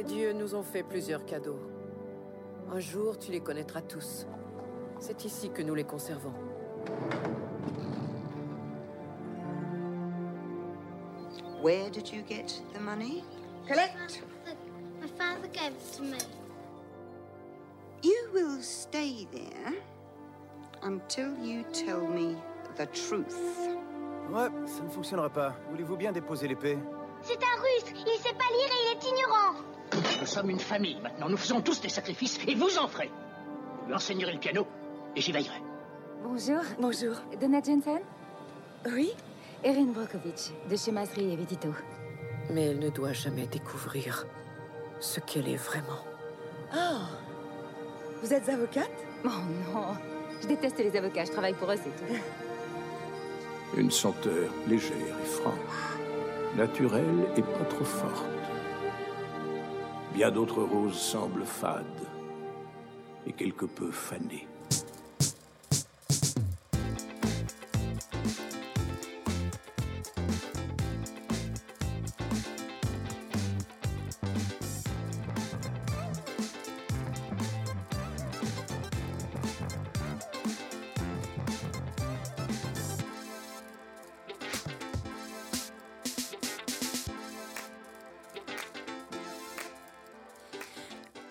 Les dieux nous ont fait plusieurs cadeaux. Un jour, tu les connaîtras tous. C'est ici que nous les conservons. Where did you get the money? Collect. My father gave it to me. You will stay there until you tell me the truth. Ouais, ça ne fonctionnera pas. Voulez-vous bien déposer l'épée? C'est un russe. Il sait pas lire et il est ignorant. Nous sommes une famille maintenant. Nous faisons tous des sacrifices et vous en ferez. Vous lui enseignerez le piano et j'y veillerai. Bonjour. Bonjour. Donna Jensen Oui Erin Brokovich, de chez Masri et Vitito. Mais elle ne doit jamais découvrir ce qu'elle est vraiment. Ah Vous êtes avocate? Oh non Je déteste les avocats, je travaille pour eux, c'est tout. Une senteur légère et franche, naturelle et pas trop forte. Bien d'autres roses semblent fades et quelque peu fanées.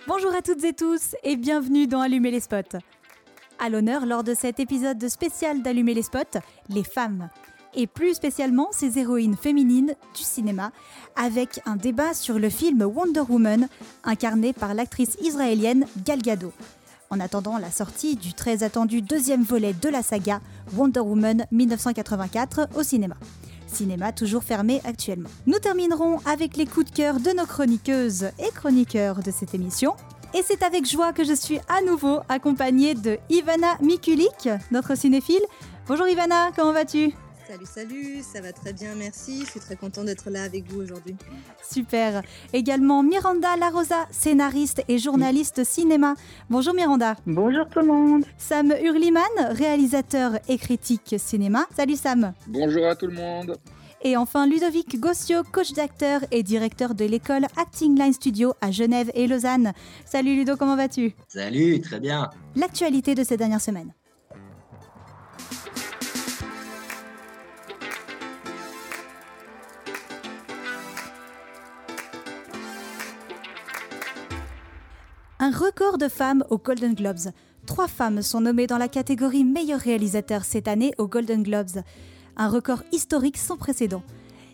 Bonjour à toutes et tous et bienvenue dans Allumer les spots. À l'honneur lors de cet épisode spécial d'Allumer les spots, les femmes. Et plus spécialement ces héroïnes féminines du cinéma, avec un débat sur le film Wonder Woman, incarné par l'actrice israélienne Gal Gadot. En attendant la sortie du très attendu deuxième volet de la saga Wonder Woman 1984 au cinéma cinéma toujours fermé actuellement. Nous terminerons avec les coups de cœur de nos chroniqueuses et chroniqueurs de cette émission. Et c'est avec joie que je suis à nouveau accompagnée de Ivana Mikulik, notre cinéphile. Bonjour Ivana, comment vas-tu? Salut, salut, ça va très bien, merci. Je suis très content d'être là avec vous aujourd'hui. Super. Également Miranda Larosa, scénariste et journaliste cinéma. Bonjour Miranda. Bonjour tout le monde. Sam Hurliman, réalisateur et critique cinéma. Salut Sam. Bonjour à tout le monde. Et enfin Ludovic Gossio, coach d'acteur et directeur de l'école Acting Line Studio à Genève et Lausanne. Salut Ludo, comment vas-tu? Salut, très bien. L'actualité de ces dernières semaines. Un record de femmes aux Golden Globes. Trois femmes sont nommées dans la catégorie meilleur réalisateur cette année aux Golden Globes. Un record historique sans précédent.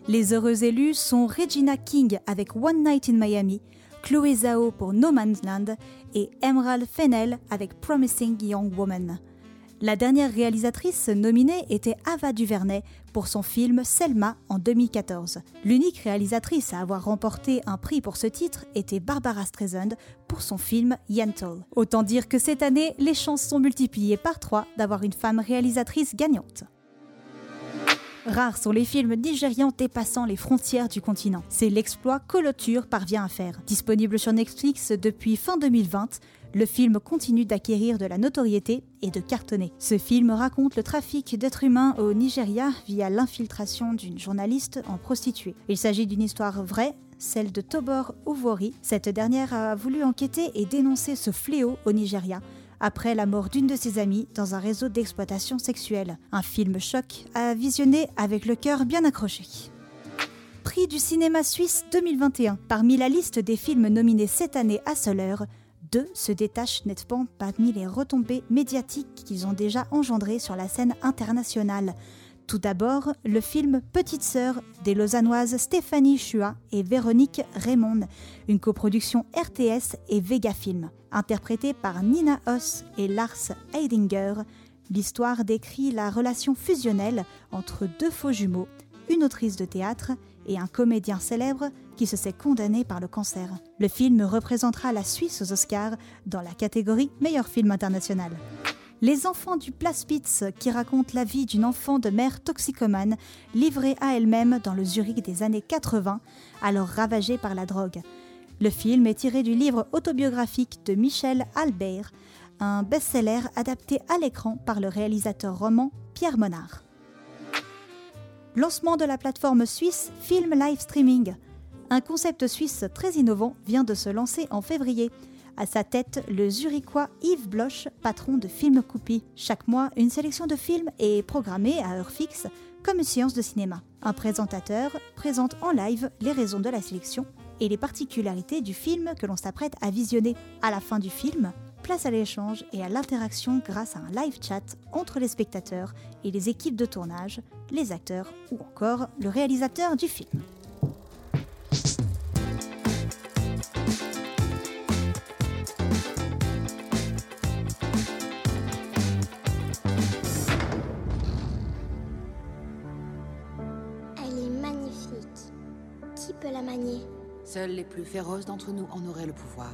Les heureux élus sont Regina King avec One Night in Miami, Chloé Zhao pour No Man's Land et Emerald Fennell avec Promising Young Woman. La dernière réalisatrice nominée était Ava DuVernay pour son film Selma en 2014. L'unique réalisatrice à avoir remporté un prix pour ce titre était Barbara Streisand pour son film Yentl. Autant dire que cette année, les chances sont multipliées par trois d'avoir une femme réalisatrice gagnante. Rares sont les films nigérians dépassant les frontières du continent. C'est l'exploit Coloture parvient à faire. Disponible sur Netflix depuis fin 2020, le film continue d'acquérir de la notoriété et de cartonner. Ce film raconte le trafic d'êtres humains au Nigeria via l'infiltration d'une journaliste en prostituée. Il s'agit d'une histoire vraie, celle de Tobor Uvori. Cette dernière a voulu enquêter et dénoncer ce fléau au Nigeria après la mort d'une de ses amies dans un réseau d'exploitation sexuelle. Un film choc à visionner avec le cœur bien accroché. Prix du cinéma suisse 2021. Parmi la liste des films nominés cette année à seule heure, deux se détachent nettement parmi les retombées médiatiques qu'ils ont déjà engendrées sur la scène internationale. Tout d'abord, le film Petite sœur des Lausannoises Stéphanie Chua et Véronique Raymond, une coproduction RTS et Vega Film. Interprétée par Nina Hoss et Lars Heidinger, l'histoire décrit la relation fusionnelle entre deux faux jumeaux, une autrice de théâtre et un comédien célèbre qui se sait condamné par le cancer. Le film représentera la Suisse aux Oscars dans la catégorie meilleur film international. Les enfants du Plaspitz, qui racontent la vie d'une enfant de mère toxicomane livrée à elle-même dans le Zurich des années 80, alors ravagée par la drogue. Le film est tiré du livre autobiographique de Michel Albert, un best-seller adapté à l'écran par le réalisateur roman Pierre Monard. Lancement de la plateforme suisse Film Live Streaming. Un concept suisse très innovant vient de se lancer en février. À sa tête, le Zurichois Yves Bloch, patron de Film Coupi. Chaque mois, une sélection de films est programmée à heure fixe, comme une séance de cinéma. Un présentateur présente en live les raisons de la sélection et les particularités du film que l'on s'apprête à visionner. À la fin du film, place à l'échange et à l'interaction grâce à un live chat entre les spectateurs et les équipes de tournage, les acteurs ou encore le réalisateur du film. Seuls les plus féroces d'entre nous en auraient le pouvoir.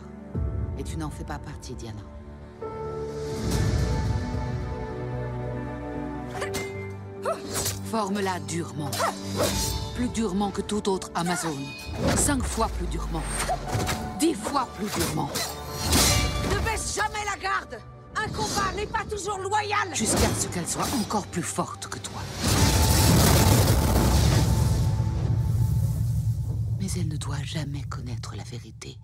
Et tu n'en fais pas partie, Diana. Forme-la durement. Plus durement que toute autre Amazone. Cinq fois plus durement. Dix fois plus durement. Ne baisse jamais la garde Un combat n'est pas toujours loyal Jusqu'à ce qu'elle soit encore plus forte que jamais connaître la vérité.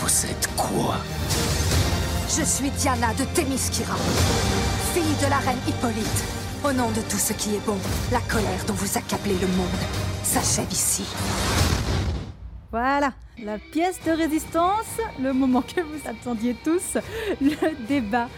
Vous êtes quoi? Je suis Diana de Témiskira, fille de la reine Hippolyte. Au nom de tout ce qui est bon, la colère dont vous accablez le monde s'achève ici. Voilà, la pièce de résistance, le moment que vous attendiez tous, le débat.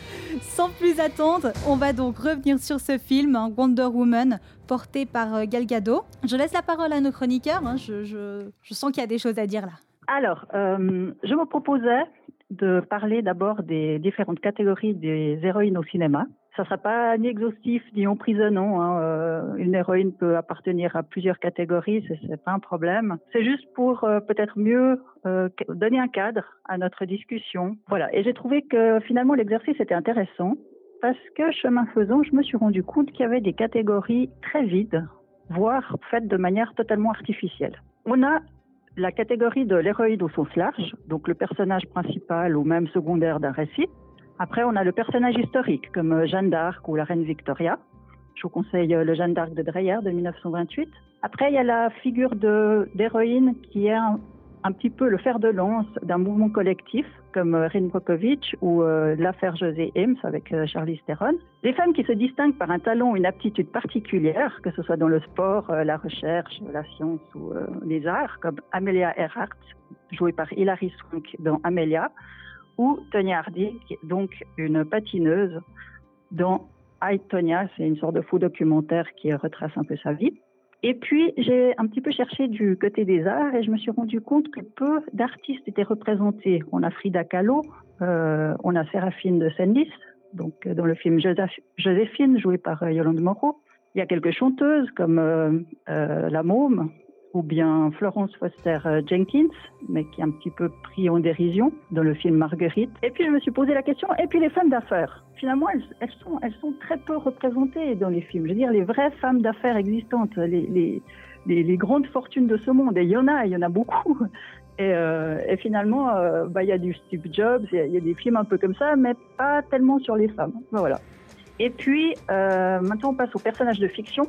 Sans plus attendre, on va donc revenir sur ce film, hein, Wonder Woman, porté par euh, Gal Gadot. Je laisse la parole à nos chroniqueurs, hein, je, sens qu'il y a des choses à dire là. Alors, euh, je me proposais de parler d'abord des différentes catégories des héroïnes au cinéma. Ça ne sera pas ni exhaustif ni emprisonnant. hein. Euh, une héroïne peut appartenir à plusieurs catégories, c'est c'est pas un problème. C'est juste pour euh, peut-être mieux euh, donner un cadre à notre discussion. Voilà. Et j'ai trouvé que finalement l'exercice était intéressant parce que chemin faisant, je me suis rendu compte qu'il y avait des catégories très vides, voire faites de manière totalement artificielle. On a la catégorie de l'héroïne au sens large, donc le personnage principal ou même secondaire d'un récit. Après, on a le personnage historique, comme euh, Jeanne d'Arc ou la reine Victoria. Je vous conseille euh, le Jeanne d'Arc de Dreyer de 1928. Après, il y a la figure d'héroïne qui est un, petit peu le fer de lance d'un mouvement collectif, comme euh, Rin Brockovich ou l'affaire José Eames avec Charlize Theron. Les femmes qui se distinguent par un talent ou une aptitude particulière, que ce soit dans le sport, la recherche, la science ou les arts, comme Amelia Earhart, jouée par Hilary Swank dans Amelia, ou Tonya Hardy, donc une patineuse dans I, Tonya, c'est une sorte de faux documentaire qui retrace un peu sa vie. Et puis, j'ai un petit peu cherché du côté des arts et je me suis rendu compte que peu d'artistes étaient représentés. On a Frida Kahlo, euh, on a Séraphine de Senlis, donc euh, dans le film Joséphine, jouée par euh, Yolande Moreau. Il y a quelques chanteuses comme La Môme ou bien Florence Foster euh, Jenkins, mais qui est un petit peu pris en dérision dans le film Marguerite. Et puis je me suis posé la question, et puis les femmes d'affaires Finalement, elles, sont, très peu représentées dans les films. Je veux dire, les vraies femmes d'affaires existantes, les, grandes fortunes de ce monde, et il y en a, il y en a beaucoup. Et, euh, et finalement, euh, bah, il y a du Steve Jobs, il y, a- il y a des films un peu comme ça, mais pas tellement sur les femmes. Voilà. Et puis, euh, maintenant, on passe aux personnages de fiction.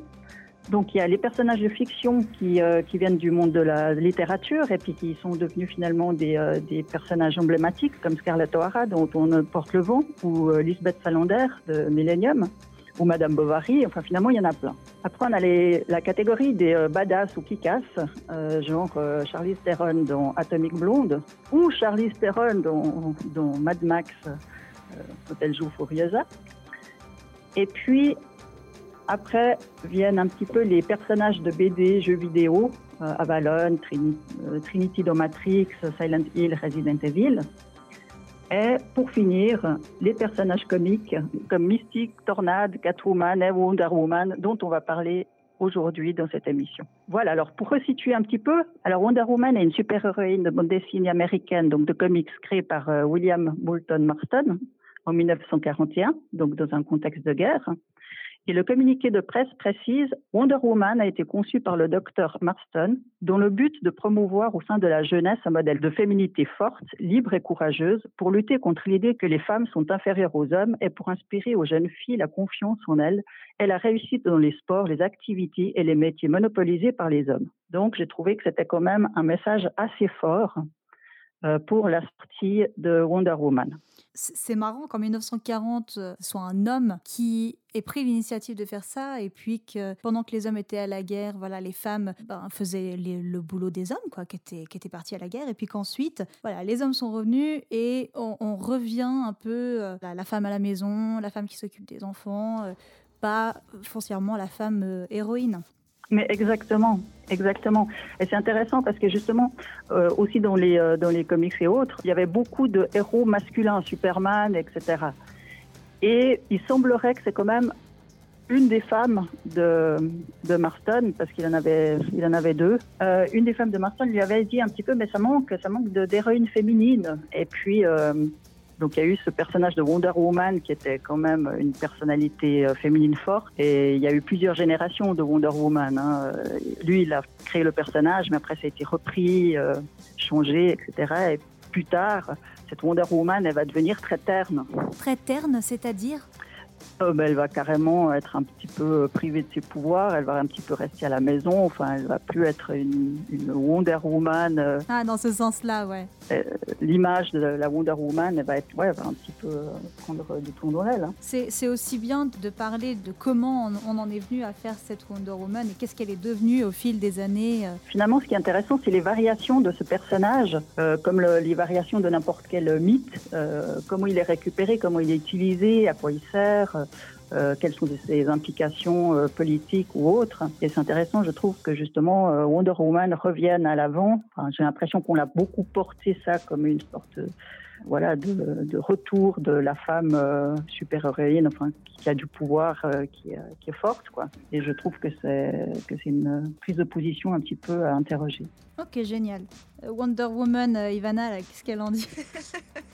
Donc, il y a les personnages de fiction qui, euh, qui viennent du monde de la littérature et puis qui sont devenus finalement des, euh, des personnages emblématiques comme Scarlett O'Hara, dont on porte le vent, ou euh, Lisbeth Salander de Millennium, ou Madame Bovary. Enfin, finalement, il y en a plein. Après, on a les, la catégorie des euh, badass ou kick-ass, euh, genre Charlize Theron dans Atomic Blonde, ou Charlize Theron dans, dans Mad Max, Hôtel Joue Furiosa. Et puis, après viennent un petit peu les personnages de BD, jeux vidéo, euh, Avalon, Trini- euh, Trinity Silent Hill, Resident Evil. Et pour finir, les personnages comiques comme Mystique, Tornade, Catwoman et Wonder Woman, dont on va parler aujourd'hui dans cette émission. Voilà, alors pour resituer un petit peu, alors Wonder Woman est une super-héroïne de bande dessinée américaine, donc de comics créée par euh, William Moulton Marston en 1941, donc dans un contexte de guerre. Et le communiqué de presse précise Wonder Woman a été conçu par le docteur Marston, dont le but de promouvoir au sein de la jeunesse un modèle de féminité forte, libre et courageuse, pour lutter contre l'idée que les femmes sont inférieures aux hommes et pour inspirer aux jeunes filles la confiance en elles et la réussite dans les sports, les activités et les métiers monopolisés par les hommes. Donc j'ai trouvé que c'était quand même un message assez fort pour la sortie de Wonder Woman. C'est marrant qu'en 1940, ce soit un homme qui ait pris l'initiative de faire ça, et puis que pendant que les hommes étaient à la guerre, voilà, les femmes ben, faisaient le boulot des hommes, quoi, qui étaient, qui étaient partis à la guerre, et puis qu'ensuite, voilà, les hommes sont revenus et on, revient un peu euh, la, femme à la maison, la femme qui s'occupe des enfants, euh, pas foncièrement la femme héroïne. Mais exactement, exactement. Et c'est intéressant parce que justement, euh, aussi dans les, euh, dans les comics et autres, il y avait beaucoup de héros masculins, Superman, etc. Et il semblerait que c'est quand même une des femmes de, de Marston, parce qu'il en avait, il en avait deux, euh, une des femmes de Marston lui avait dit un petit peu, mais ça manque, ça manque d'héroïne féminine. Et puis, donc il y a eu ce personnage de Wonder Woman qui était quand même une personnalité euh, féminine forte. Et il y a eu plusieurs générations de Wonder Woman. Hein. Lui, il a créé le personnage, mais après ça a été repris, euh, changé, etc. Et plus tard, cette Wonder Woman, elle va devenir très terne. Très terne, c'est-à-dire? Euh, ben, elle va carrément être un petit peu euh, privée de ses pouvoirs, elle va un petit peu rester à la maison, enfin elle va plus être une, Wonder Woman. Euh. ah, dans ce sens-là, ouais. L'image de la Wonder Woman, elle va, être, ouais, va un petit peu prendre du dans l'aile. Hein. C'est aussi bien de parler de comment on, en est venu à faire cette Wonder Woman et qu'est-ce qu'elle est devenue au fil des années. Finalement, ce qui est intéressant, c'est les variations de ce personnage, comme les variations de n'importe quel mythe, comment il est récupéré, comment il est utilisé, à quoi il sert. Euh, quelles sont ses implications euh, politiques ou autres. Et c'est intéressant, je trouve, que justement euh, Wonder Woman revienne à l'avant. J'ai l'impression qu'on l'a beaucoup porté ça comme une sorte voilà, de, retour de la femme super-héroïne, enfin, qui a du pouvoir, qui, qui, est forte. Quoi. Et je trouve que c'est, que c'est une prise de position un petit peu à interroger. Ok, génial. Wonder Woman, Ivana, qu'est-ce qu'elle en dit?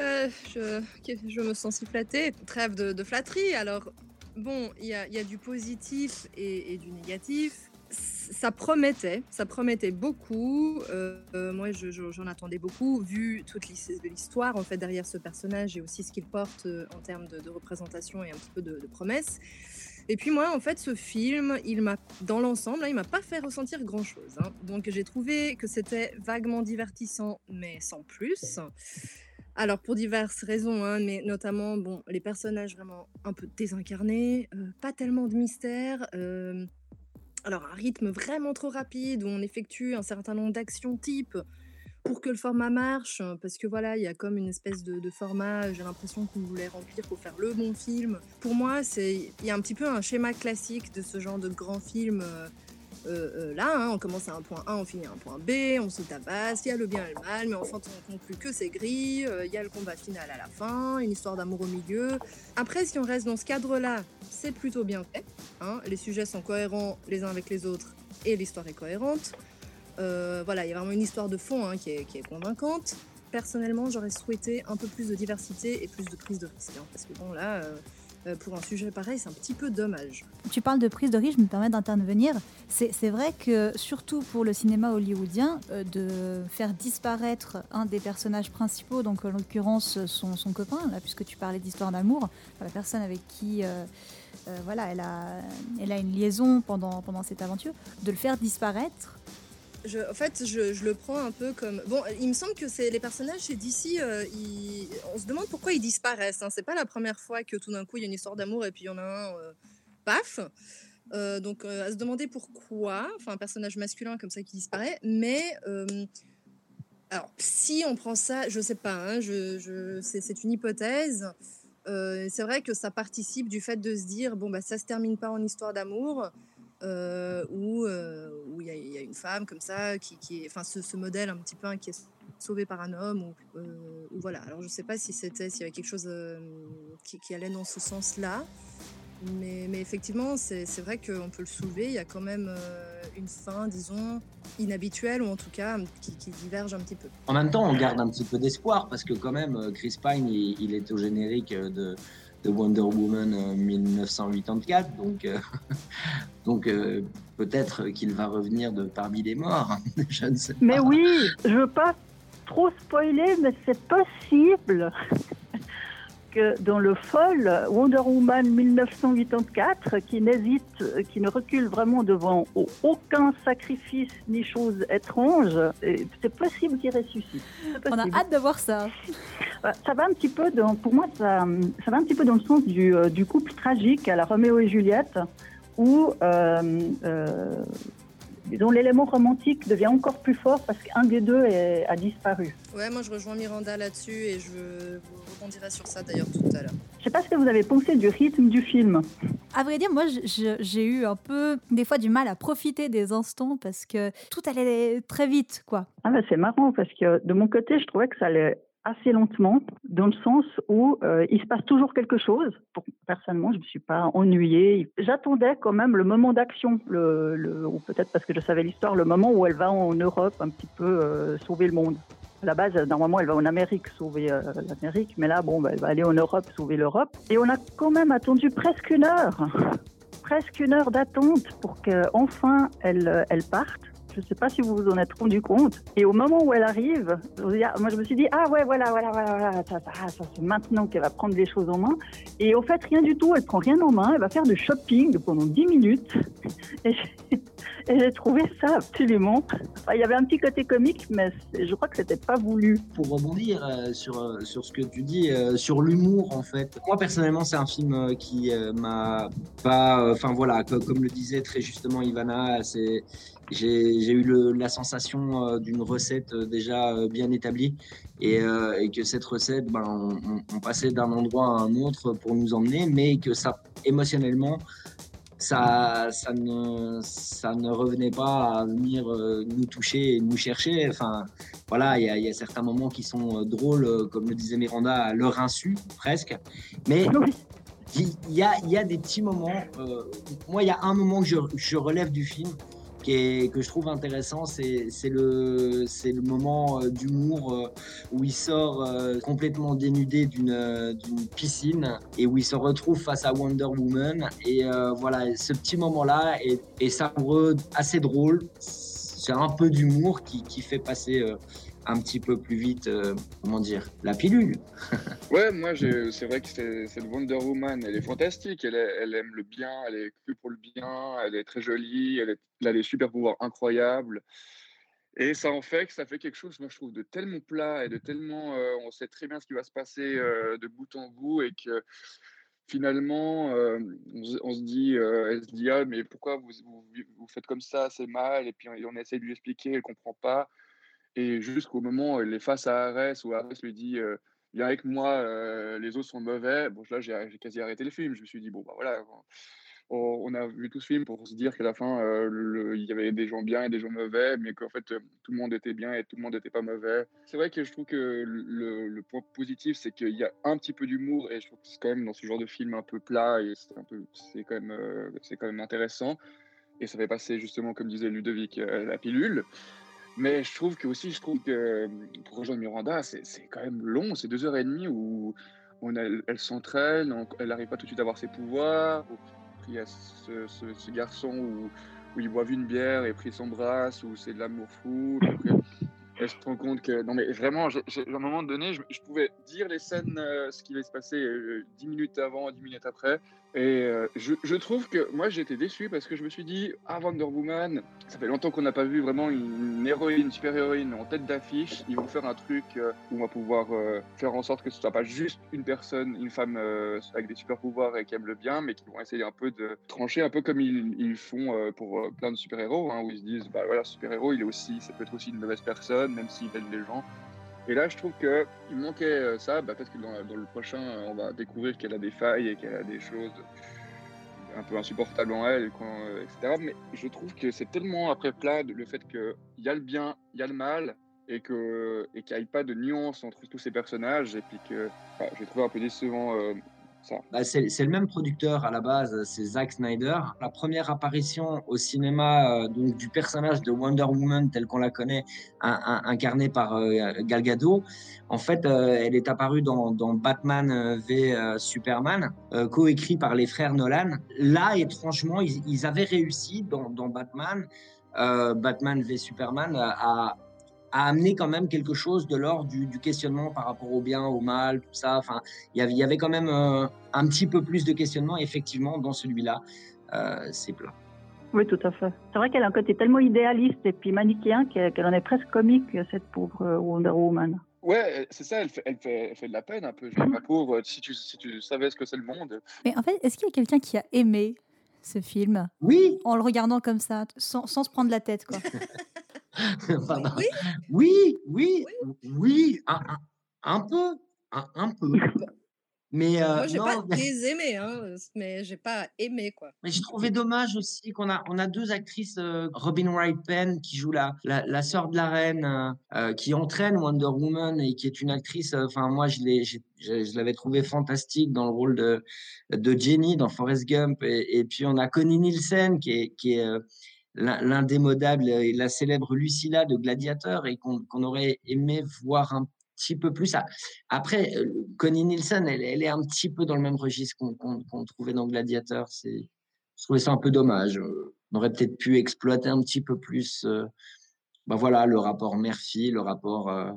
Euh, je, me sens si flattée. Trêve de, flatterie. Alors, bon, il y a, du positif et, du négatif. Ça promettait, ça promettait beaucoup. Euh, euh, moi, j'en attendais beaucoup, vu toute l'histoire en fait derrière ce personnage et aussi ce qu'il porte en termes de, représentation et un petit peu de, promesses. Et puis moi, en fait, ce film, il m'a, dans l'ensemble, il m'a pas fait ressentir grand-chose. Hein. Donc j'ai trouvé que c'était vaguement divertissant, mais sans plus. Alors pour diverses raisons, hein, mais notamment bon, les personnages vraiment un peu désincarnés, euh, pas tellement de mystère. Euh, alors un rythme vraiment trop rapide où on effectue un certain nombre d'actions type pour que le format marche, parce que voilà, il y a comme une espèce de, format, j'ai l'impression qu'on voulait remplir pour faire le bon film. Pour moi, il y a un petit peu un schéma classique de ce genre de grand film. Euh, euh, euh, là, hein, on commence à un point A, on finit à un point B, on se tabasse, il y a le bien et le mal, mais enfin on conclut que c'est gris, euh, il y a le combat final à la fin, une histoire d'amour au milieu. Après, si on reste dans ce cadre-là, c'est plutôt bien fait. Hein. les sujets sont cohérents les uns avec les autres et l'histoire est cohérente. voilà, il y a vraiment une histoire de fond hein, qui, est, qui, est, convaincante. Personnellement, j'aurais souhaité un peu plus de diversité et plus de prise de risque. parce que bon, là, pour un sujet pareil, c'est un petit peu dommage. Tu parles de prise de risque, je me permets d'intervenir. C'est vrai que, surtout pour le cinéma hollywoodien, euh, de faire disparaître un des personnages principaux, donc en l'occurrence son, son, copain, là, puisque tu parlais d'histoire d'amour, la personne avec qui euh, voilà, elle, a, elle a une liaison pendant, pendant cette aventure, de le faire disparaître, en fait, je, le prends un peu comme. Bon, il me semble que c'est les personnages chez DC, euh, on se demande pourquoi ils disparaissent. Hein. C'est pas la première fois que tout d'un coup il y a une histoire d'amour et puis il y en a un, euh, paf. Euh, donc à se demander pourquoi, enfin un personnage masculin comme ça qui disparaît, mais alors si on prend ça, je sais pas, hein, c'est une hypothèse. c'est vrai que ça participe du fait de se dire bon bah ça se termine pas en histoire d'amour, euh, où euh, il y, a une femme comme ça, qui, est, enfin ce, modèle un petit peu hein, qui est sauvé par un homme, ou, euh, voilà. Alors je sais pas si c'était, s'il y avait quelque chose qui, allait dans ce sens-là, mais, mais effectivement, c'est vrai qu'on peut le soulever. Il y a quand même une fin, disons, inhabituelle, ou en tout cas qui, diverge un petit peu. En même temps, on garde un petit peu d'espoir, parce que quand même, Chris Pine, il, est au générique de, de Wonder Woman 1984. Donc, donc peut-être qu'il va revenir de parmi les morts. je ne sais pas. Mais oui, je veux pas trop spoiler, mais c'est possible que dans le folle Wonder Woman 1984, qui n'hésite, qui ne recule vraiment devant aucun sacrifice ni chose étrange, c'est possible qu'il ressuscite. On a hâte de voir ça. Ça va un petit peu dans, pour moi, ça, ça va un petit peu dans le sens du, euh, du couple tragique à la Roméo et Juliette, où euh, euh, dont l'élément romantique devient encore plus fort parce qu'un des deux a disparu. Ouais, moi je rejoins Miranda là-dessus et je vous rebondirai sur ça d'ailleurs tout à l'heure. Je sais pas ce que vous avez pensé du rythme du film. À vrai dire, moi j'ai eu un peu des fois du mal à profiter des instants parce que tout allait très vite, quoi. Ah bah c'est marrant parce que de mon côté, je trouvais que ça allait assez lentement, dans le sens où euh, il se passe toujours quelque chose. Personnellement, je ne me suis pas ennuyée. J'attendais quand même le moment d'action, ou peut-être parce que je savais l'histoire, le moment où elle va en Europe un petit peu euh, sauver le monde. À la base, normalement, elle va en Amérique sauver euh, l'Amérique, mais là, bon, bah, elle va aller en Europe sauver l'Europe. Et on a quand même attendu presque une heure, presque une heure d'attente pour qu'enfin elle, elle parte. Je ne sais pas si vous vous en êtes rendu compte. Et au moment où elle arrive, moi je me suis dit ah ouais voilà voilà voilà, voilà ça, ça, ça c'est maintenant qu'elle va prendre les choses en main. Et au fait rien du tout, elle prend rien en main, elle va faire du shopping pendant 10 minutes. Et j'ai trouvé ça absolument. il y avait un petit côté comique, mais je crois que c'était pas voulu. Pour rebondir euh, sur, euh, sur ce que tu dis, euh, sur l'humour en fait. Moi personnellement, c'est un film qui m'a pas. Enfin voilà, comme, le disait très justement Ivana, c'est j'ai eu le, la sensation d'une recette déjà bien établie et, et, que cette recette, ben, on, on passait d'un endroit à un autre pour nous emmener, mais que ça, émotionnellement, ça, ça, ne, ça ne revenait pas à venir euh, nous toucher et nous chercher. Enfin, voilà, il y, y, a certains moments qui sont euh, drôles, euh, comme le disait Miranda, à leur insu, presque. Mais il y a, y a, des petits moments. moi, il y a un moment que je, je relève du film que je trouve intéressant, c'est le, le moment euh, d'humour euh, où il sort euh, complètement dénudé d'une piscine et où il se retrouve face à Wonder Woman. Et voilà, ce petit moment-là est, est savoureux, assez drôle. C'est un peu d'humour qui, qui, fait passer un petit peu plus vite, euh, comment dire, la pilule. ouais, moi, c'est vrai que cette Wonder Woman, elle est fantastique. Elle, elle, aime le bien, elle est que pour le bien, elle est très jolie, elle, a des super pouvoirs incroyables. Et ça en fait que ça fait quelque chose, moi, je trouve, de tellement plat et de tellement. Euh, on sait très bien ce qui va se passer euh, de bout en bout et que finalement, on, se dit, elle se dit, ah, mais pourquoi vous, vous, faites comme ça, c'est mal, et puis on, essaie de lui expliquer, elle ne comprend pas. Et jusqu'au moment où elle est face à Arès, où Arès lui dit Viens avec moi, les autres sont mauvais. Bon, là, j'ai quasi arrêté le film. Je me suis dit Bon, bah voilà, on, a vu tout ce film pour se dire qu'à la fin, il y avait des gens bien et des gens mauvais, mais qu'en fait, tout le monde était bien et tout le monde n'était pas mauvais. C'est vrai que je trouve que le, point positif, c'est qu'il y a un petit peu d'humour, et je trouve que c'est quand même dans ce genre de film un peu plat, et c'est quand, même, c'est quand même intéressant. Et ça fait passer, justement, comme disait Ludovic, la pilule. Mais je trouve que aussi, je trouve que pour rejoindre Miranda, c'est quand même long, c'est deux heures et demie où elle s'entraîne, elle n'arrive pas tout de suite à avoir ses pouvoirs. Il y a ce, garçon où, où, ils boivent une bière et puis ils s'embrassent, où c'est de l'amour fou. après, elle se rend compte que. Non, mais vraiment, à un moment donné, je, pouvais dire les scènes, euh, ce qui va se passer euh, dix minutes avant, dix minutes après. Et euh, je, trouve que moi j'étais déçu parce que je me suis dit, ah Wonder Woman, ça fait longtemps qu'on n'a pas vu vraiment une, héroïne, une super héroïne en tête d'affiche. Ils vont faire un truc euh, où on va pouvoir euh, faire en sorte que ce soit pas juste une personne, une femme avec des super pouvoirs et qui aime le bien, mais qui vont essayer un peu de trancher un peu comme ils, font pour plein de super héros, hein, où ils se disent, bah voilà, super héros, il est aussi, ça peut être aussi une mauvaise personne, même s'il aide les gens. Et là, je trouve qu'il manquait euh, ça, bah, parce que dans, le prochain, on va découvrir qu'elle a des failles et qu'elle a des choses un peu insupportables en elle, euh, etc. Mais je trouve que c'est tellement après plat le fait qu'il y a le bien, il y a le mal, et qu'il et n'y ait pas de nuance entre tous ces personnages, et puis que j'ai trouvé un peu décevant euh. Bah, c'est le même producteur à la base, c'est Zack Snyder. La première apparition au cinéma euh, du personnage de Wonder Woman tel qu'on la connaît, un- incarné par euh, Gal Gadot, en fait, euh, elle est apparue dans, Batman euh, v Superman, coécrit par les frères Nolan. Là, étrangement, ils, avaient réussi dans, dans Batman, Batman v Superman, à, à amener quand même quelque chose de l'ordre du, du questionnement par rapport au bien, au mal, tout ça. Enfin, il y avait, il y avait quand même euh, un petit peu plus de questionnement, effectivement, dans celui-là. Euh, c'est plat. Oui, tout à fait. C'est vrai qu'elle a un côté tellement idéaliste et puis manichéen qu'elle en est presque comique, cette pauvre euh, Wonder Woman. Ouais, c'est ça, elle fait, elle, fait, elle fait de la peine un peu. Je dis, ma pauvre, si tu, si tu savais ce que c'est le monde. Mais en fait, est-ce qu'il y a quelqu'un qui a aimé ce film? Oui. En le regardant comme ça, sans, sans se prendre la tête, quoi. Pardon. Oui, oui, oui, un, un- un peu, un, un peu. Mais euh, Moi, j'ai pas mais- désaimé, hein, mais j'ai pas aimé, quoi. Mais j'ai trouvé dommage aussi qu'on a, on a deux actrices, euh, Robin Wright Penn qui joue la, la, la sœur de la reine, euh, euh, qui entraîne Wonder Woman et qui est une actrice. Enfin, moi, je l'ai, je, je l'avais trouvé fantastique dans le rôle de, de Jenny dans Forrest Gump. Et, et puis on a Connie Nielsen qui est, qui est l'in- l'indémodable et la célèbre Lucilla de Gladiator et qu'on aurait aimé voir un petit peu plus. Ah, Après, euh, Connie Nielsen, elle, est un petit peu dans le même registre qu'on trouvait dans Gladiator. C'est, je trouvais ça un peu dommage. On aurait peut-être pu exploiter un petit peu plus, euh, bah voilà, le rapport mère-fille, le rapport euh,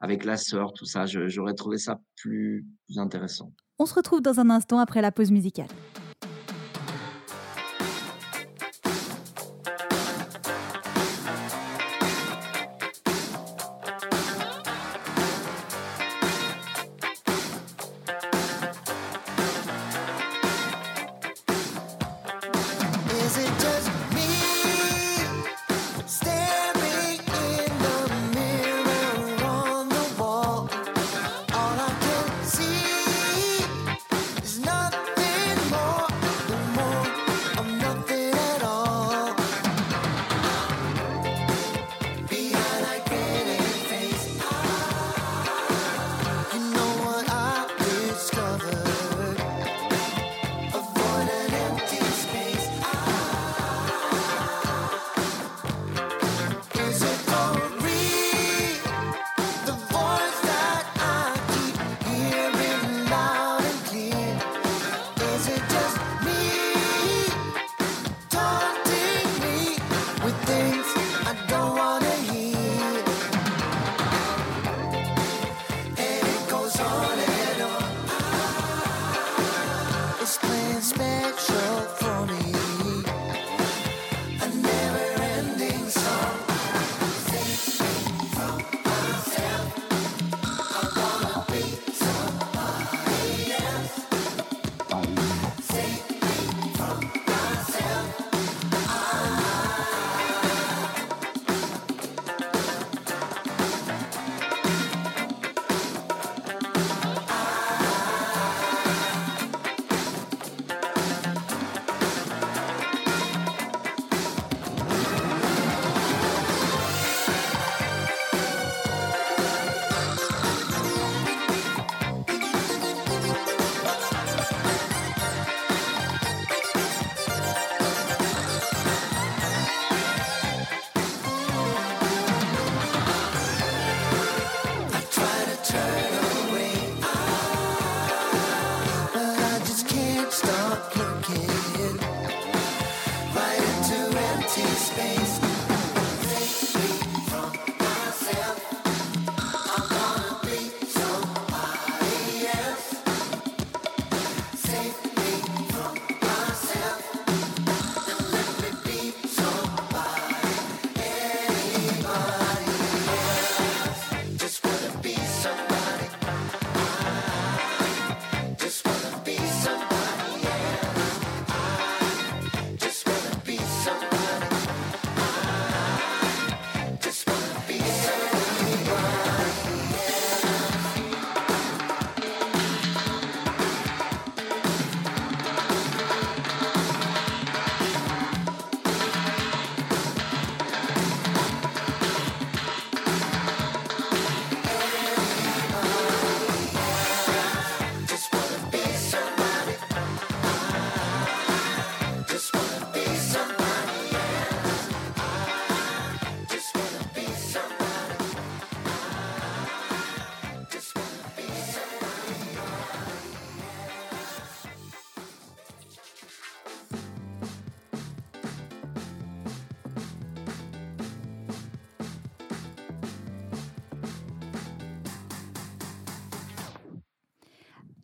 avec la sœur, tout ça. J'aurais trouvé ça plus intéressant. On se retrouve dans un instant après la pause musicale.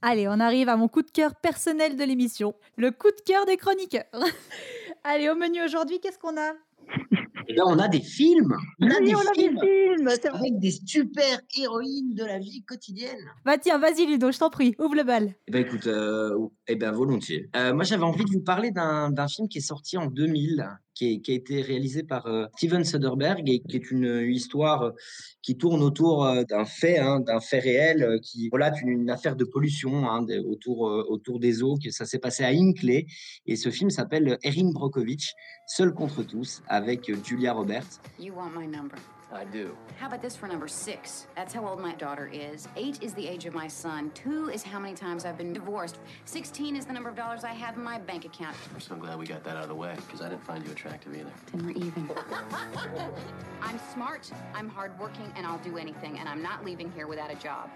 Allez, on arrive à mon coup de cœur personnel de l'émission, le coup de cœur des chroniqueurs. Allez, au menu aujourd'hui, qu'est-ce qu'on a? Et là, on a des films. On a Oui, des on a des films films, c'est vrai. avec des super héroïnes de la vie quotidienne. Bah tiens, vas-y Ludo, je t'en prie, ouvre le bal. Eh ben écoute, euh, eh ben volontiers. Euh, moi, j'avais envie de vous parler d'un d'un film qui est sorti en 2000, qui, a été réalisé par euh, Steven Soderbergh et qui est une, histoire euh, qui tourne autour euh, d'un fait, hein, d'un fait réel, qui relate une, affaire de pollution hein, autour, des eaux. Que ça s'est passé à Hinckley et ce film s'appelle Erin Brockovich, Seul contre tous, avec Julia Roberts. I do. How about this for number six? That's how old my daughter is. Eight is the age of my son. Two is how many times I've been divorced. Sixteen is the number of dollars I have in my bank account. I'm so glad we got that out of the way, because I didn't find you attractive either. Then we're even. I'm smart, I'm hardworking, and I'll do anything, and I'm not leaving here without a job.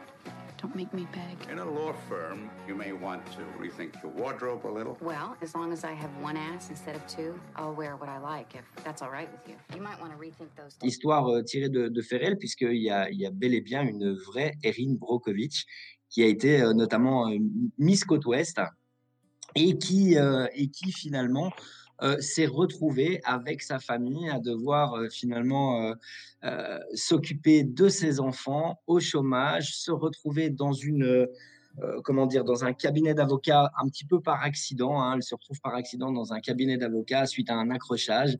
Don't make me beg. In a law firm, you may want to rethink your wardrobe a little. Well, as long as I have one ass instead of two, I'll wear what I like, if that's all right with you. You might want to rethink those histoire euh, tirée de, de réels, puisqu'il y a, y a bel et bien une vraie Erin Brockovich qui a été euh, notamment euh, Miss Côte Ouest et qui, euh, et qui finalement s'est retrouvée avec sa famille à devoir euh, finalement euh, euh, s'occuper de ses enfants au chômage, se retrouver dans une euh, euh, comment dire, dans un cabinet d'avocats un petit peu par accident. hein. elle se retrouve par accident dans un cabinet d'avocats suite à un accrochage.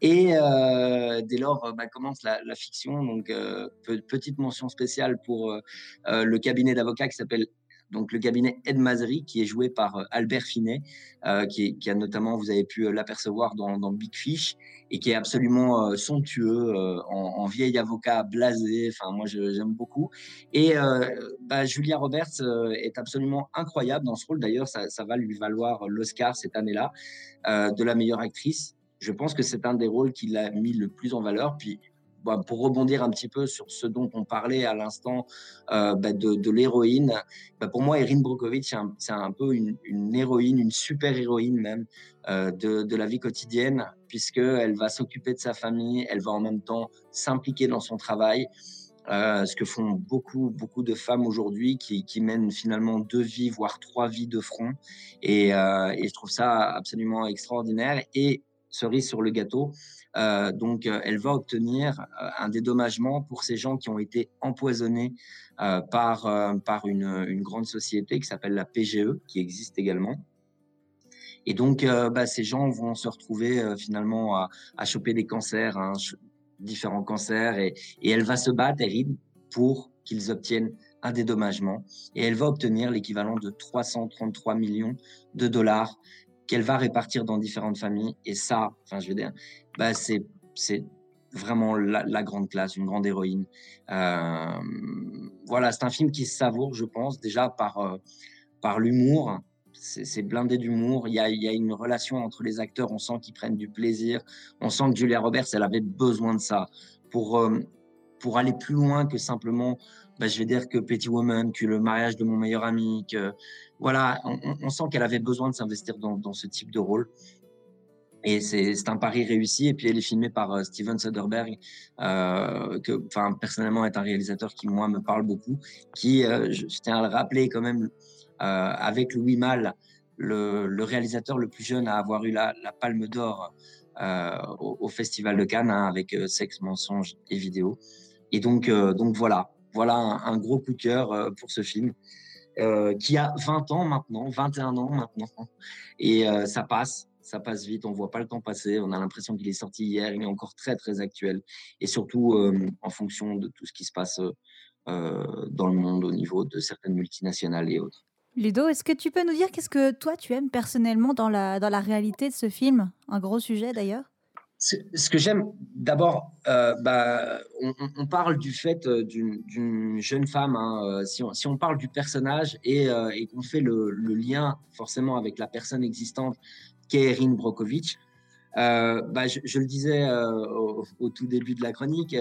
Et euh, dès lors euh, bah, commence la, fiction. Donc, euh, pe- petite mention spéciale pour euh, euh, le cabinet d'avocats qui s'appelle donc le cabinet Ed Mazri, qui est joué par euh, Albert Finet, euh, qui, a notamment, vous avez pu euh, l'apercevoir dans, Big Fish, et qui est absolument somptueux, en, vieil avocat blasé. Enfin, moi, j'aime beaucoup. Et bah, Julia Roberts est absolument incroyable dans ce rôle. D'ailleurs, ça, ça va lui valoir l'Oscar cette année-là de la meilleure actrice. Je pense que c'est un des rôles qui l'a mis le plus en valeur. Puis, bah, pour rebondir un petit peu sur ce dont on parlait à l'instant euh, bah, de, l'héroïne, bah, pour moi, Erin Brockovich, c'est un, peu une, héroïne, une super héroïne même euh, de, la vie quotidienne, puisqu'elle va s'occuper de sa famille, elle va en même temps s'impliquer dans son travail. Euh, ce que font beaucoup, beaucoup de femmes aujourd'hui qui, mènent finalement deux vies, voire trois vies de front. Et, et je trouve ça absolument extraordinaire. Et cerise sur le gâteau, euh, donc euh, elle va obtenir euh, un dédommagement pour ces gens qui ont été empoisonnés par, par une, grande société qui s'appelle la PGE, qui existe également. Et donc, bah, ces gens vont se retrouver finalement à, à choper des cancers, hein, différents cancers, et, elle va se battre, Erin, pour qu'ils obtiennent un dédommagement. Et elle va obtenir l'équivalent de 333 millions de dollars qu'elle va répartir dans différentes familles. Et ça, enfin, je veux dire, bah, c'est, c'est vraiment la, grande classe, une grande héroïne. Euh, voilà, c'est un film qui se savoure, je pense, déjà par, euh, par l'humour. C'est c'est blindé d'humour. Il y a, il y a une relation entre les acteurs. On sent qu'ils prennent du plaisir. On sent que Julia Roberts, elle avait besoin de ça pour, euh, pour aller plus loin que simplement, bah, je vais dire que Petty Woman, que le mariage de mon meilleur ami, voilà, on, sent qu'elle avait besoin de s'investir dans, ce type de rôle. Et c'est un pari réussi. Et puis elle est filmée par euh, Steven Soderbergh, euh, que, enfin, personnellement, est un réalisateur qui moi me parle beaucoup. Qui, euh, je, tiens à le rappeler quand même, euh, avec Louis Malle, le, réalisateur le plus jeune à avoir eu la, Palme d'Or euh, au, Festival de Cannes, hein, avec Sexe, mensonge et vidéo. Et donc voilà, voilà un, gros coup de cœur euh, pour ce film. euh, qui a 20 ans maintenant, 21 ans maintenant, et euh, ça passe, ça passe vite, on voit pas le temps passer, on a l'impression qu'il est sorti hier, il est encore très très actuel, et surtout en fonction de tout ce qui se passe dans le monde au niveau de certaines multinationales et autres. Ludo, est-ce que tu peux nous dire qu'est-ce que toi tu aimes personnellement dans la, dans la réalité de ce film? Un gros sujet d'ailleurs? Ce que j'aime, d'abord, euh, bah, on, parle du fait euh, d'une jeune femme. hein, euh, si, on, parle du personnage et, qu'on fait le, lien forcément avec la personne existante qu'est Erin Brockovich, euh, bah, je, le disais au, tout début de la chronique,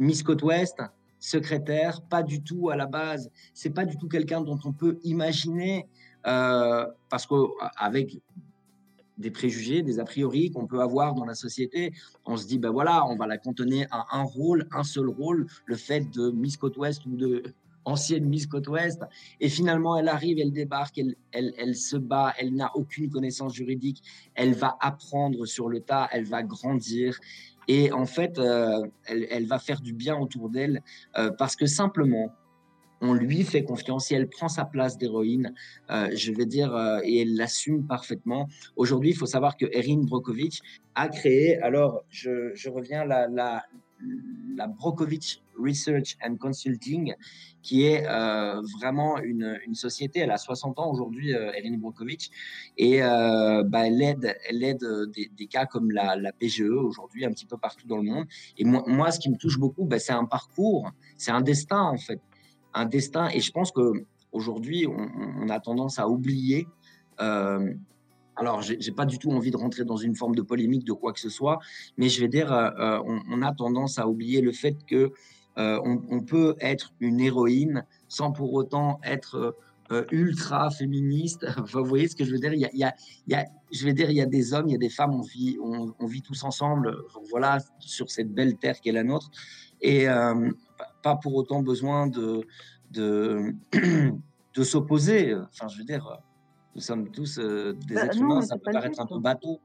Miss Côte Ouest, secrétaire, pas du tout à la base. C'est pas du tout quelqu'un dont on peut imaginer, parce qu'avec des préjugés, des a priori qu'on peut avoir dans la société. On se dit, ben voilà, on va la cantonner à un rôle, un seul rôle, le fait de Miss Côte Ouest ou de, ancienne Miss Côte Ouest. Et finalement, elle arrive, elle débarque, elle, elle, elle se bat, elle n'a aucune connaissance juridique, elle va apprendre sur le tas, elle va grandir. Et en fait, euh, elle, elle va faire du bien autour d'elle euh, parce que simplement, on lui fait confiance et elle prend sa place d'héroïne, euh, je vais dire, euh, et elle l'assume parfaitement. Aujourd'hui, il faut savoir que Erin Brokovich a créé, alors je, reviens, la, la, la Brokovich Research and Consulting, qui est euh, vraiment une, société. Elle a 60 ans aujourd'hui, euh, Erin Brokovich, et euh, bah, elle aide, elle aide des, des cas comme la, la PGE aujourd'hui, un petit peu partout dans le monde. Et moi, moi ce qui me touche beaucoup, bah, c'est un parcours, c'est un destin en fait un destin. Et je pense que aujourd'hui, on, a tendance à oublier. Euh, alors, j'ai pas du tout envie de rentrer dans une forme de polémique de quoi que ce soit, mais je vais dire, euh, euh, on, a tendance à oublier le fait que euh, on, peut être une héroïne sans pour autant être ultra féministe. Vous voyez ce que je veux dire? Il y, a, y a- y a- Je vais dire, il y a des hommes, il y a des femmes, on vit, on, vit tous ensemble, voilà, sur cette belle terre qui est la nôtre, et pas- pour autant besoin de de, de s'opposer. Enfin, je veux dire, nous sommes tous euh, des Bah, êtres non, humains, ça peut paraître un peu bateau.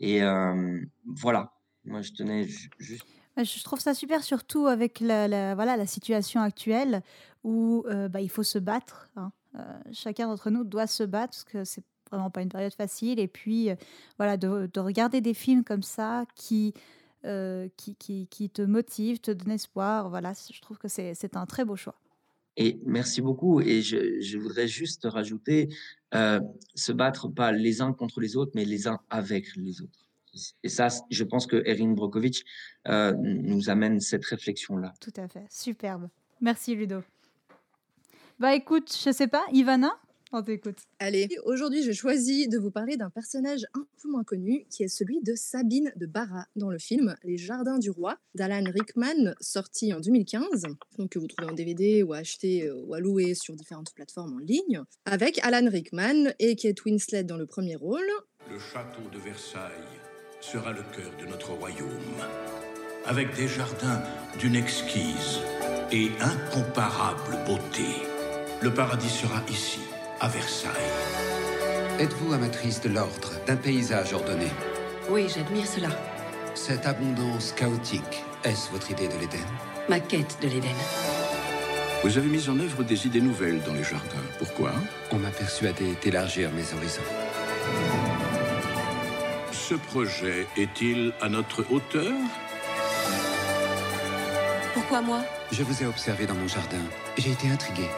Et euh, voilà, moi je tenais ju- juste Ouais, Je trouve ça super, surtout avec la, la- voilà, la situation actuelle où euh, bah, il faut se battre. hein. Euh, chacun d'entre nous doit se battre parce que c'est vraiment pas une période facile. Et puis, euh, voilà, de, de regarder des films comme ça qui, euh, qui, qui, qui te motivent, te donnent espoir. Voilà, je trouve que c'est un très beau choix. Et merci beaucoup. Et je, je voudrais juste rajouter, euh, se battre pas les uns contre les autres, mais les uns avec les autres. Et ça, je pense que Erin Brokovich euh, nous amène cette réflexion-là. Tout à fait. Superbe. Merci, Ludo. Bah écoute, je sais pas, Ivana, on t'écoute. Allez, aujourd'hui j'ai choisi de vous parler d'un personnage un peu moins connu qui est celui de Sabine de Barra dans le film Les Jardins du Roi d'Alan Rickman sorti en 2015, donc que vous trouvez en DVD ou à acheter euh, ou à louer sur différentes plateformes en ligne, avec Alan Rickman et Kate Winslet dans le premier rôle. Le château de Versailles sera le cœur de notre royaume, avec des jardins d'une exquise et incomparable beauté. Le paradis sera ici, à Versailles. Êtes-vous amatrice de l'ordre, d'un paysage ordonné Oui, j'admire cela. Cette abondance chaotique, est-ce votre idée de l'Éden Ma quête de l'Éden. Vous avez mis en œuvre des idées nouvelles dans les jardins. Pourquoi On m'a persuadé d'élargir mes horizons. Ce projet est-il à notre hauteur Pourquoi moi? Je vous ai observé dans mon jardin. J'ai été intrigué.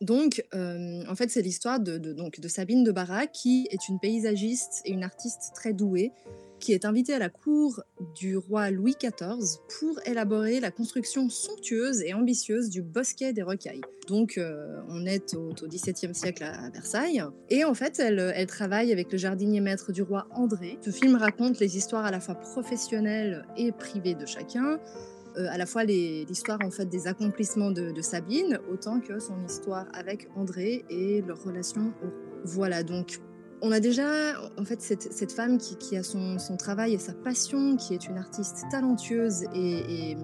Donc, euh, en fait, c'est l'histoire de, donc, de Sabine de Barra, qui est une paysagiste et une artiste très douée, qui est invitée à la cour du roi Louis XIV pour élaborer la construction somptueuse et ambitieuse du bosquet des Rocailles. Donc, euh, on est au, XVIIe siècle à, Versailles. Et en fait, elle travaille avec le jardinier maître du roi André. Ce film raconte les histoires à la fois professionnelles et privées de chacun, euh, à la fois l'histoire en fait des accomplissements de, Sabine, autant que son histoire avec André et leur relation au. Voilà, donc on a déjà en fait cette, cette femme qui, a son, son travail et sa passion, qui est une artiste talentueuse et,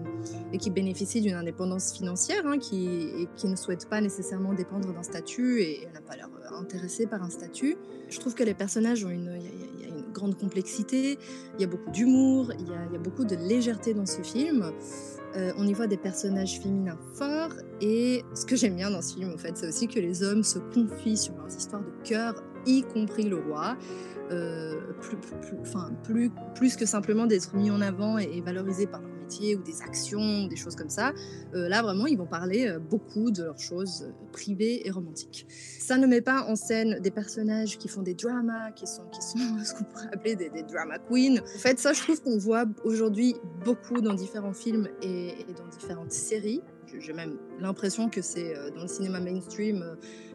et- qui bénéficie d'une indépendance financière, hein, qui, et qui ne souhaite pas nécessairement dépendre d'un statut et elle n'a pas l'air intéressée par un statut. Je trouve que les personnages ont une grande complexité, il y a beaucoup d'humour, il y a, beaucoup de légèreté dans ce film. Euh, on y voit des personnages féminins forts et ce que j'aime bien dans ce film en fait c'est aussi que les hommes se confient sur leurs histoires de cœur y compris le roi euh, plus, que simplement d'être mis en avant et, et valorisés par leur ou des actions des choses comme ça Euh, là vraiment ils vont parler euh, beaucoup de leurs choses euh, privées et romantiques. Ça ne met pas en scène des personnages qui font des dramas qui sont, ce qu'on pourrait appeler des, des drama queens. En fait ça je trouve qu'on voit aujourd'hui beaucoup dans différents films et, dans différentes séries. J'ai- même l'impression que c'est dans le cinéma mainstream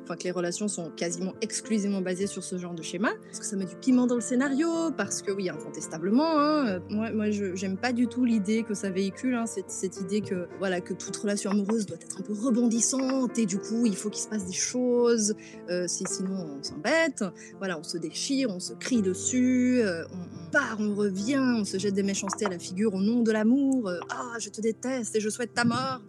enfin que les relations sont quasiment exclusivement basées sur ce genre de schéma, parce que ça met du piment dans le scénario, parce que oui, incontestablement, hein, euh, moi, moi je j'aime pas du tout l'idée que ça véhicule, hein, cette, cette idée que voilà que toute relation amoureuse doit être un peu rebondissante et du coup il faut qu'il se passe des choses, euh, si, sinon on s'embête, voilà, on se déchire, on se crie dessus, euh, on, on part, on revient, on se jette des méchancetés à la figure au nom de l'amour, euh, ah je te déteste et je souhaite ta mort.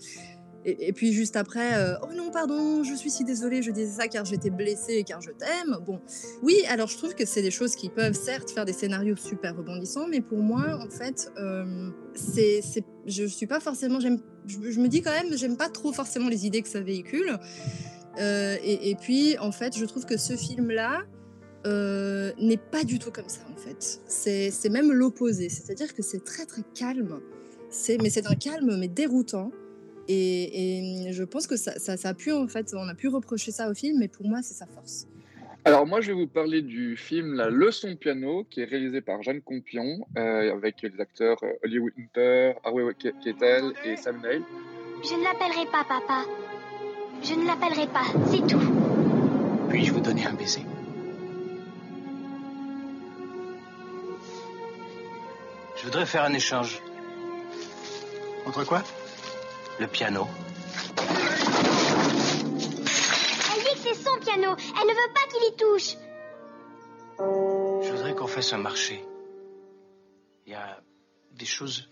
Et, puis juste après, euh, oh non, pardon, je suis si désolée, je disais ça car j'étais blessée et car je t'aime. Bon, oui, alors je trouve que c'est des choses qui peuvent certes faire des scénarios super rebondissants, mais pour moi, en fait, euh, c'est, je suis pas forcément, je, me dis quand même, j'aime pas trop forcément les idées que ça véhicule. Euh, et, puis, en fait, je trouve que ce film-là euh, n'est pas du tout comme ça, en fait. C'est, même l'opposé. C'est-à-dire que c'est très, très calme. Mais c'est un calme, mais déroutant. Et, et je pense que ça, ça, ça a pu, en fait, on a pu reprocher ça au film, mais pour moi, c'est sa force. Alors moi, je vais vous parler du film La leçon de piano, qui est réalisé par Jeanne Campion, euh, avec les acteurs euh, Hollywood Hunter, Harvey Keitel et Sam Neill. Je ne l'appellerai pas papa. Je ne l'appellerai pas, c'est tout. Puis-je vous donner un baiser? Je voudrais faire un échange. Entre quoi? Le piano. Elle dit que c'est son piano. Elle ne veut pas qu'il y touche. Je voudrais qu'on fasse un marché. Il y a des choses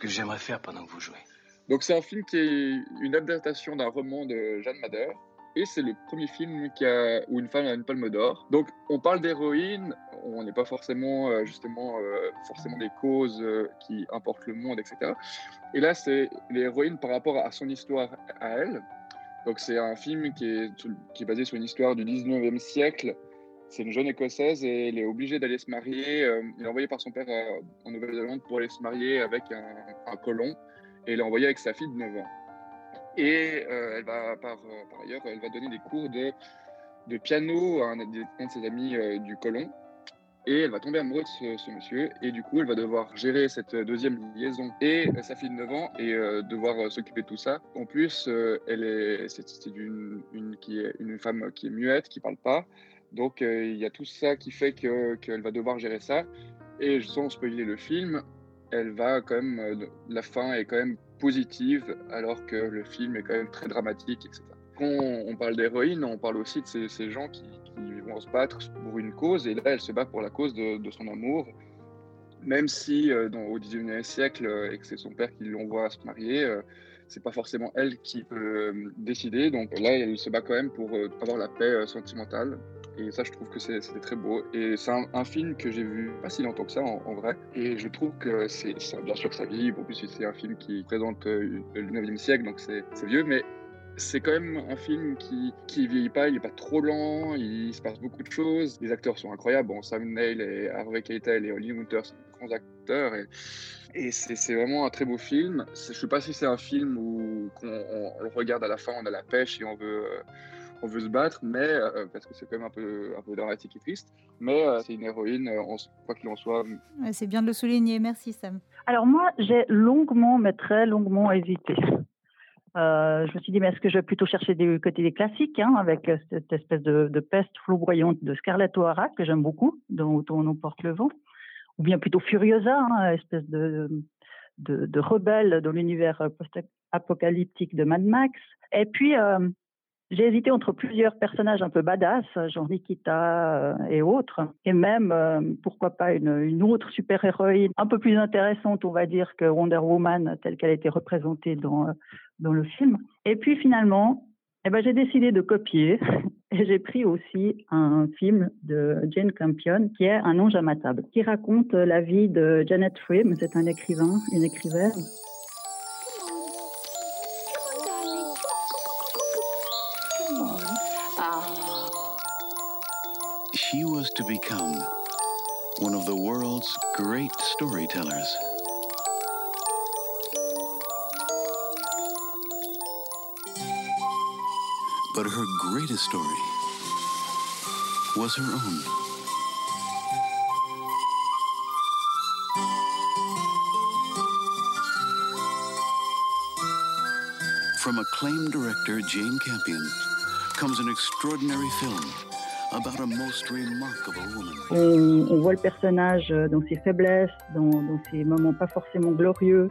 que j'aimerais faire pendant que vous jouez. Donc c'est un film qui est une adaptation d'un roman de Jeanne Madère. Et c'est le premier film où une femme a une palme d'or. Donc on parle d'héroïne, on n'est pas forcément euh, justement euh, forcément des causes euh, qui importent le monde, etc. Et là c'est l'héroïne par rapport à son histoire à elle. Donc c'est un film qui est, qui est basé sur une histoire du 19e siècle. C'est une jeune écossaise et elle est obligée d'aller se marier. elle est envoyée par son père en Nouvelle-Zélande pour aller se marier avec un, un colon. Et elle est envoyée avec sa fille de 9 ans. Et euh, elle va, par, euh, par ailleurs, elle va donner des cours de, de piano à un, de ses amis euh, du colon. Et elle va tomber amoureuse de ce, monsieur. Et du coup, elle va devoir gérer cette deuxième liaison et sa fille de 9 ans et devoir s'occuper de tout ça. En plus, elle est, c'est, une, une, femme qui est muette, qui parle pas. Donc, il y a tout ça qui fait que, qu'elle va devoir gérer ça. Et sans spoiler le film, elle va quand même, la fin est quand même positive, alors que le film est quand même très dramatique, etc. Quand on parle d'héroïne, on parle aussi de ces, gens qui, vont se battre pour une cause, et là, elle se bat pour la cause de, son amour, même si euh, dans, au XIXe siècle, euh, et que c'est son père qui l'envoie se marier, euh, c'est pas forcément elle qui peut euh, décider. Donc là, elle se bat quand même pour euh, avoir la paix euh, sentimentale. Et ça, je trouve que c'était très beau. Et c'est un, film que j'ai vu pas si longtemps que ça, en, vrai. Et je trouve que c'est bien sûr que ça vieillit. En plus, c'est un film qui présente le 9e siècle, donc c'est vieux. Mais c'est quand même un film qui qui vieillit pas, il est pas trop lent, il se passe beaucoup de choses. Les acteurs sont incroyables. Bon, Sam Neill et Harvey Keitel et Holly Hunter sont de grands acteurs. Et, et c'est c'est vraiment un très beau film. Je sais pas si c'est un film où qu'on- on, on le regarde à la fin, on a la pêche et on veut euh, on veut se battre, mais euh, parce que c'est quand même un peu un peu dramatique et triste. Mais euh, c'est une héroïne, euh, en- quoi qu'il en soit. C'est bien de le souligner. Merci, Sam. Alors moi, j'ai longuement, mais très longuement hésité. Euh, je me suis dit, mais est-ce que je vais plutôt chercher du côté des classiques, hein, avec euh, cette espèce de, de peste flamboyante de Scarlett O'Hara, que j'aime beaucoup, dont, on porte le vent, ou bien plutôt Furiosa, hein, espèce de, de, de rebelle dans l'univers post-apocalyptique de Mad Max. Et puis, euh, j'ai hésité entre plusieurs personnages un peu badass, genre Nikita euh, et autres, et même, euh, pourquoi pas, une, autre super-héroïne un peu plus intéressante, on va dire, que Wonder Woman, telle qu'elle a été représentée dans, euh, dans le film. Et puis finalement, eh ben, j'ai décidé de copier, et j'ai pris aussi un film de Jane Campion, qui est Un ange à ma table, qui raconte la vie de Janet Frame, c'est un écrivain, une écrivaine, She was to become one of the world's great storytellers. But her greatest story was her own. From acclaimed director Jane Campion comes an extraordinary film On, voit le personnage euh, dans ses faiblesses, dans, ses moments pas forcément glorieux.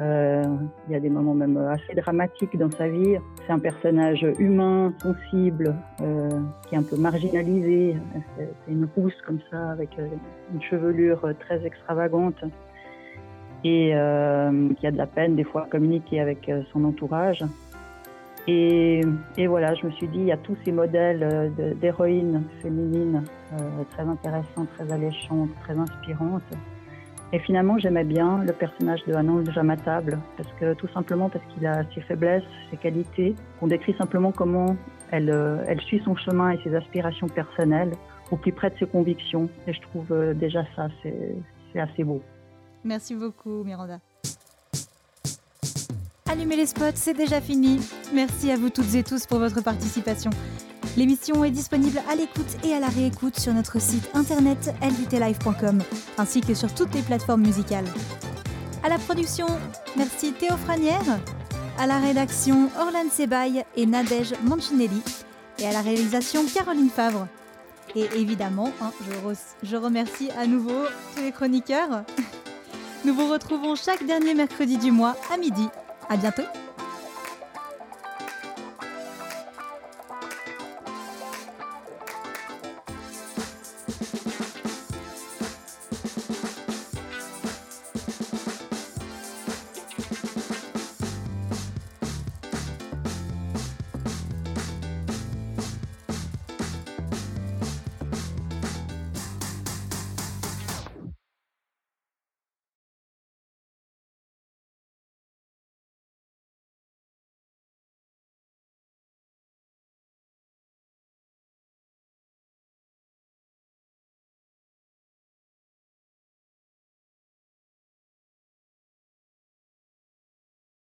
Euh, il y a des moments même assez dramatiques dans sa vie. C'est un personnage humain, sensible, euh, qui est un peu marginalisé. C'est une rousse comme ça, avec euh, une chevelure euh, très extravagante et euh, qui a de la peine des fois à communiquer avec euh, son entourage. Et, voilà, je me suis dit, il y a tous ces modèles euh, d'héroïnes féminines euh, très intéressantes, très alléchantes, très inspirantes. Et finalement, j'aimais bien le personnage de Anand Jamatable, parce que tout simplement parce qu'il a ses faiblesses, ses qualités, qu'on décrit simplement comment elle, euh, suit son chemin et ses aspirations personnelles au plus près de ses convictions. Et je trouve déjà ça, c'est assez beau. Merci beaucoup, Miranda. Les spots, c'est déjà fini. Merci à vous toutes et tous pour votre participation. L'émission est disponible à l'écoute et à la réécoute sur notre site internet lvtlive.com ainsi que sur toutes les plateformes musicales. À la production, merci Théo Franière. À la rédaction, Orlan Sebaï et Nadège Mancinelli. Et à la réalisation, Caroline Favre. Et évidemment, hein, je remercie à nouveau tous les chroniqueurs. Nous vous retrouvons chaque dernier mercredi du mois à midi. À bientôt!